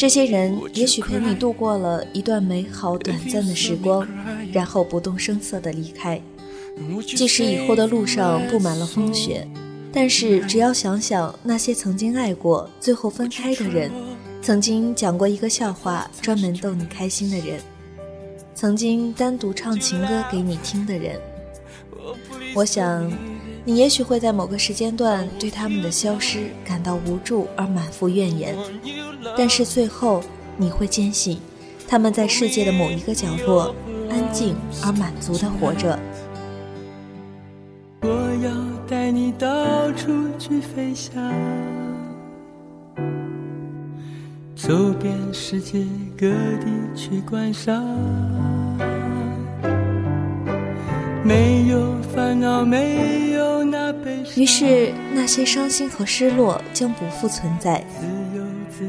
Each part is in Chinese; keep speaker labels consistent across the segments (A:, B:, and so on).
A: 这些人也许陪你度过了一段美好短暂的时光，然后不动声色地离开。即使以后的路上布满了风雪，但是只要想想那些曾经爱过、最后分开的人，曾经讲过一个笑话专门逗你开心的人，曾经单独唱情歌给你听的人，我想。你也许会在某个时间段对他们的消失感到无助而满腹怨言，但是最后你会坚信，他们在世界的某一个角落安静而满足的活着。
B: 我要带你到处去飞翔，走遍世界各地去观赏，没有烦恼，没。
A: 于是，那些伤心和失落将不复存在。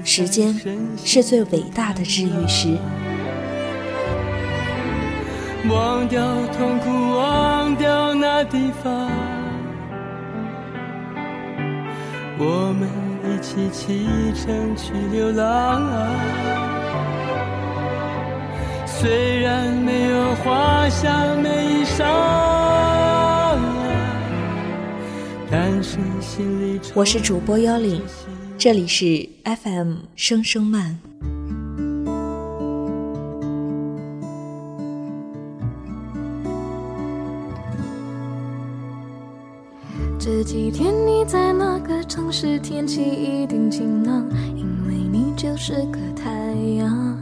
A: 时间是最伟大的治愈师。
B: 忘掉痛苦，忘掉那地方，我们一起启程去流浪。虽然没有华厦美衣裳。
A: 我是主播幺零，这里是 FM 声声慢。
C: 这几天你在那个城市？天气一定晴朗，因为你就是个太阳。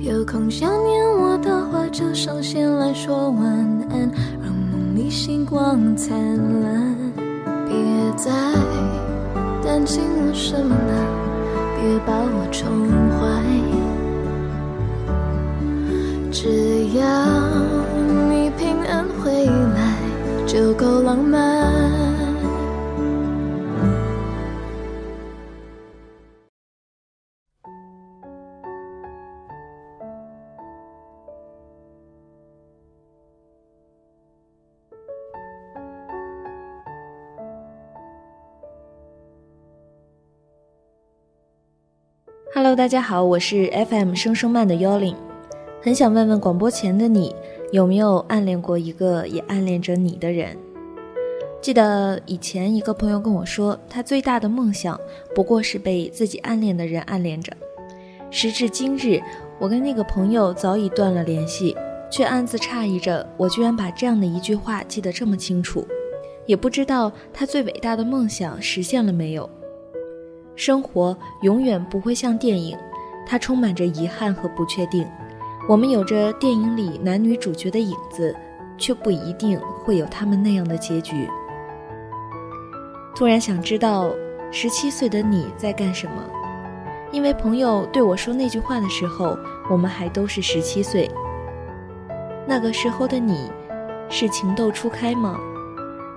C: 有空想念我的话，就上线来说晚安。让梦里星光灿烂，在担心我什么了，别把我宠坏，只要你平安回来，就够浪漫。
A: 大家好，我是 FM 声声慢的幺零，很想问问广播前的你，有没有暗恋过一个也暗恋着你的人？记得以前一个朋友跟我说，他最大的梦想不过是被自己暗恋的人暗恋着。时至今日，我跟那个朋友早已断了联系，却暗自诧异着，我居然把这样的一句话记得这么清楚，也不知道他最伟大的梦想实现了没有。生活永远不会像电影，它充满着遗憾和不确定。我们有着电影里男女主角的影子，却不一定会有他们那样的结局。突然想知道，十七岁的你在干什么？因为朋友对我说那句话的时候，我们还都是十七岁。那个时候的你，是情窦初开吗？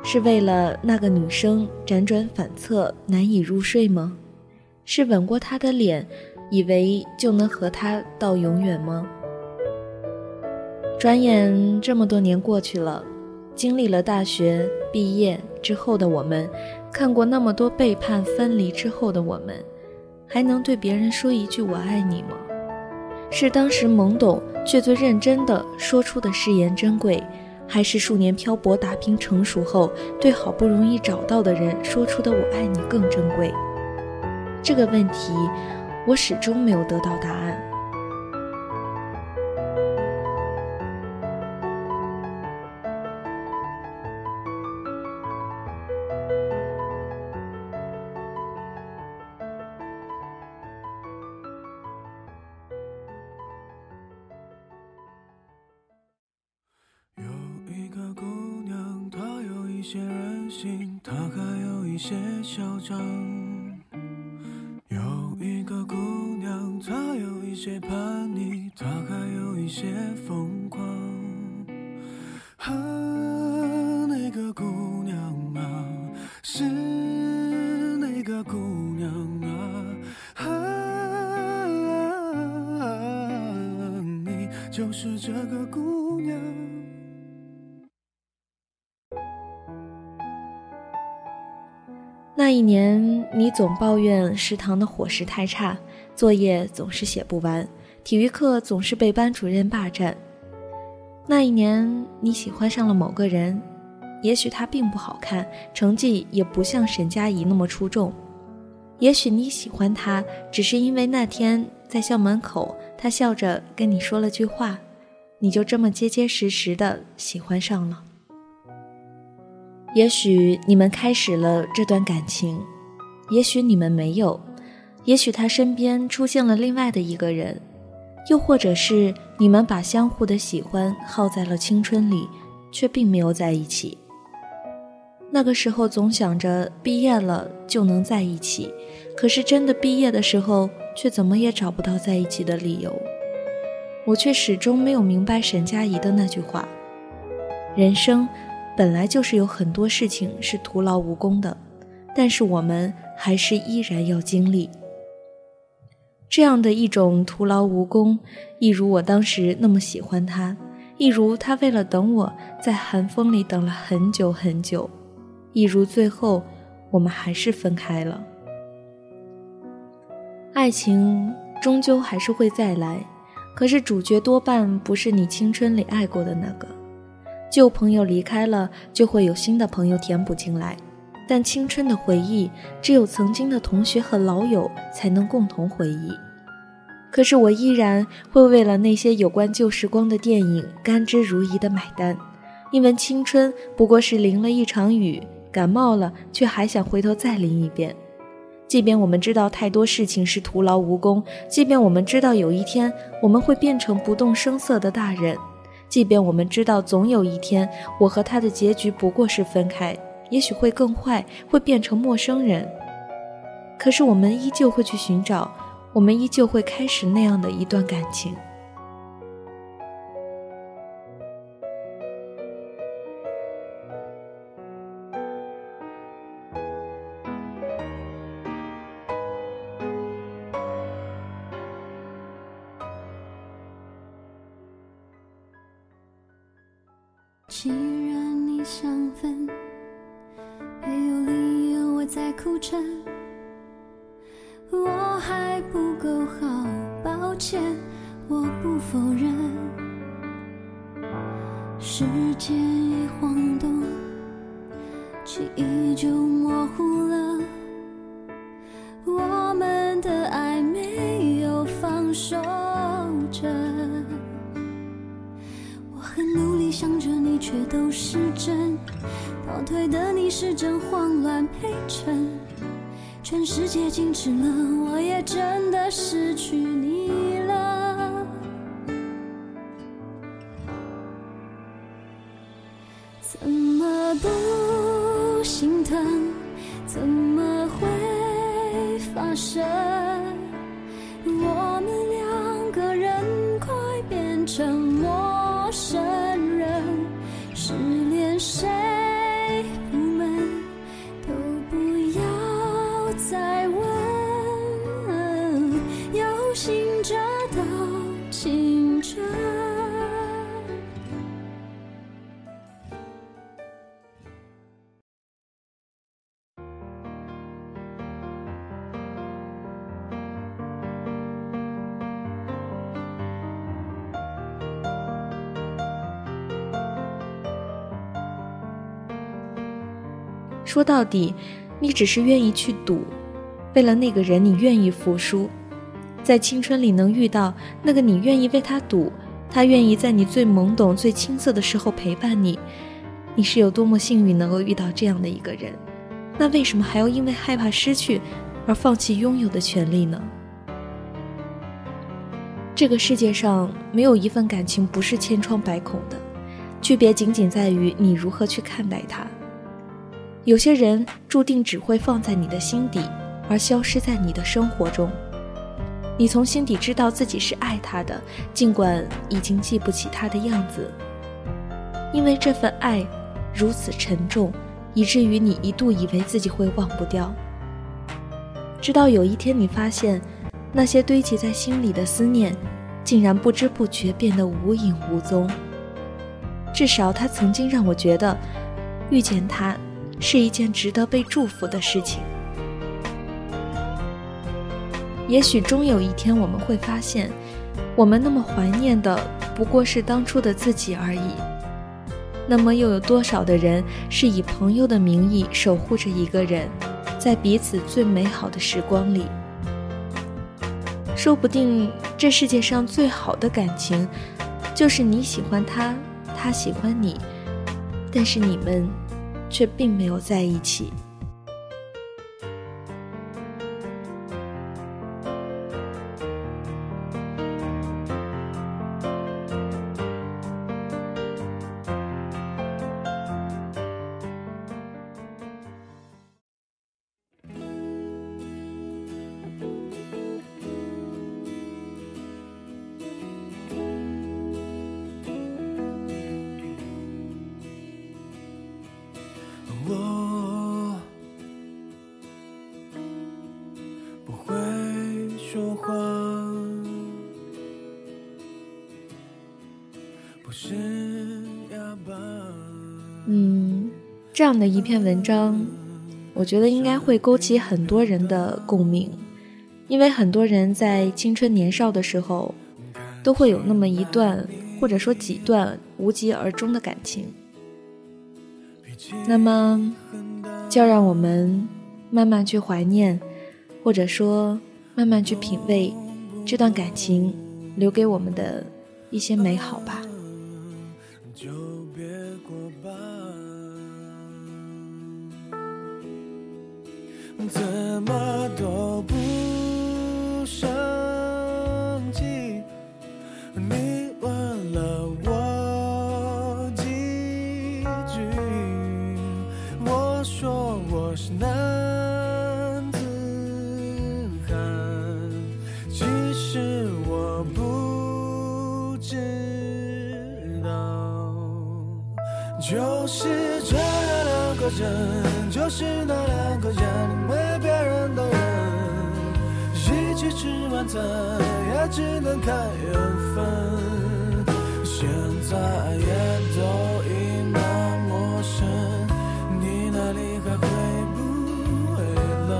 A: 是为了那个女生辗转反侧，难以入睡吗？是吻过他的脸，以为就能和他到永远吗？转眼这么多年过去了，经历了大学毕业之后的我们，看过那么多背叛分离之后的我们，还能对别人说一句“我爱你”吗？是当时懵懂却最认真的说出的誓言珍贵，还是数年漂泊打拼成熟后对好不容易找到的人说出的“我爱你”更珍贵？这个问题，我始终没有得到答案。
B: 些叛逆，他还有一。
D: 一些疯狂。啊，那个姑娘啊，是那个姑娘啊，啊，你就是这个姑娘。
A: 那一年，你总抱怨食堂的伙食太差，作业总是写不完，体育课总是被班主任霸占。那一年，你喜欢上了某个人，也许他并不好看，成绩也不像沈佳宜那么出众。也许你喜欢他，只是因为那天在校门口，他笑着跟你说了句话，你就这么结结实实的喜欢上了。也许你们开始了这段感情，也许你们没有，也许他身边出现了另外的一个人，又或者是你们把相互的喜欢耗在了青春里，却并没有在一起。那个时候总想着毕业了就能在一起，可是真的毕业的时候，却怎么也找不到在一起的理由。我却始终没有明白沈佳宜的那句话：人生。本来就是有很多事情是徒劳无功的，但是我们还是依然要经历这样的一种徒劳无功，一如我当时那么喜欢他，一如他为了等我在寒风里等了很久很久，一如最后我们还是分开了。爱情终究还是会再来，可是主角多半不是你青春里爱过的那个。旧朋友离开了，就会有新的朋友填补进来。但青春的回忆，只有曾经的同学和老友才能共同回忆。可是我依然会为了那些有关旧时光的电影甘之如饴的买单，因为青春不过是淋了一场雨，感冒了却还想回头再淋一遍。即便我们知道太多事情是徒劳无功，即便我们知道有一天我们会变成不动声色的大人。即便我们知道总有一天，我和他的结局不过是分开，也许会更坏，会变成陌生人，可是我们依旧会去寻找，我们依旧会开始那样的一段感情。
E: 还不够好，抱歉，我不否认。时间一晃动，记忆就模糊了。我们的爱没有放手着。我很努力想着你，却都是真。倒退的你是真慌乱陪衬。全世界静止了，我也真的失去你了。
A: 说到底，你只是愿意去赌，为了那个人，你愿意服输。在青春里能遇到那个你愿意为他赌，他愿意在你最懵懂、最青涩的时候陪伴你，你是有多么幸运能够遇到这样的一个人？那为什么还要因为害怕失去而放弃拥有的权利呢？这个世界上没有一份感情不是千疮百孔的，区别仅仅在于你如何去看待它。有些人注定只会放在你的心底，而消失在你的生活中。你从心底知道自己是爱他的，尽管已经记不起他的样子，因为这份爱如此沉重，以至于你一度以为自己会忘不掉。直到有一天，你发现那些堆积在心里的思念，竟然不知不觉变得无影无踪。至少，他曾经让我觉得，遇见他是一件值得被祝福的事情。也许终有一天，我们会发现，我们那么怀念的不过是当初的自己而已。那么，又有多少的人是以朋友的名义守护着一个人？在彼此最美好的时光里，说不定这世界上最好的感情，就是你喜欢他，他喜欢你，但是你们却并没有在一起。说话。不是哑巴。嗯，这样的一篇文章，我觉得应该会勾起很多人的共鸣，因为很多人在青春年少的时候，都会有那么一段或者说几段无疾而终的感情。那么，就让我们慢慢去怀念，或者说慢慢去品味这段感情留给我们的一些美好吧。
D: 怎么都就是这两个人，就是那两个人。没别人的人，一起吃晚餐也只能看缘分，现在也都已那陌生，你那里还会不会冷？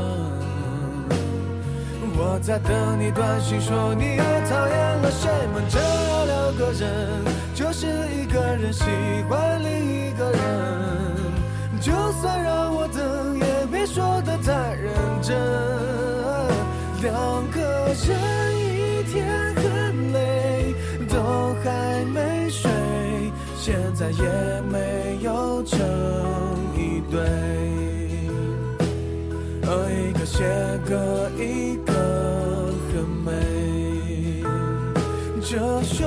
D: 我在等你短信说你又讨厌了谁们？这两个人就是一个人喜欢另一个人，就算让我等也别说的太认真。两个人一天很累，都还没睡，现在也没有成一对。一个写歌，一个很美。这首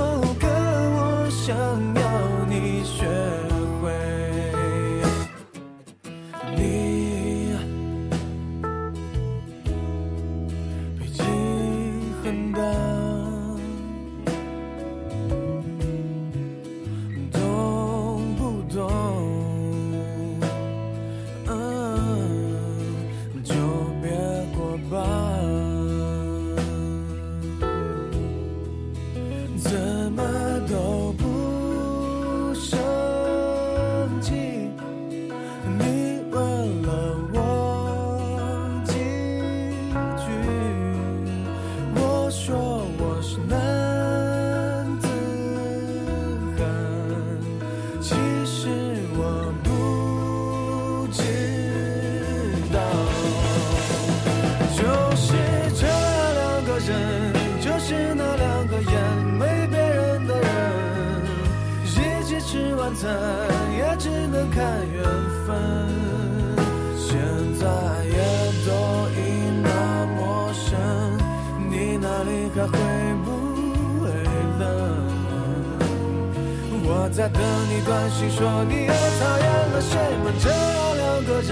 D: 在等你短信说你又讨厌了谁们？这两个人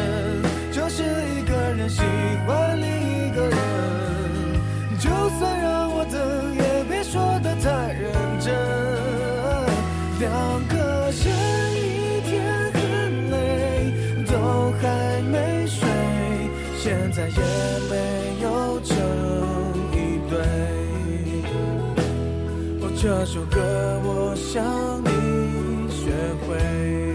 D: 就是一个人喜欢另一个人。就。算让我等，也别说的太认真。两个人一天很累，都还没睡，现在也没有成一对。哦，这首歌我想你 away.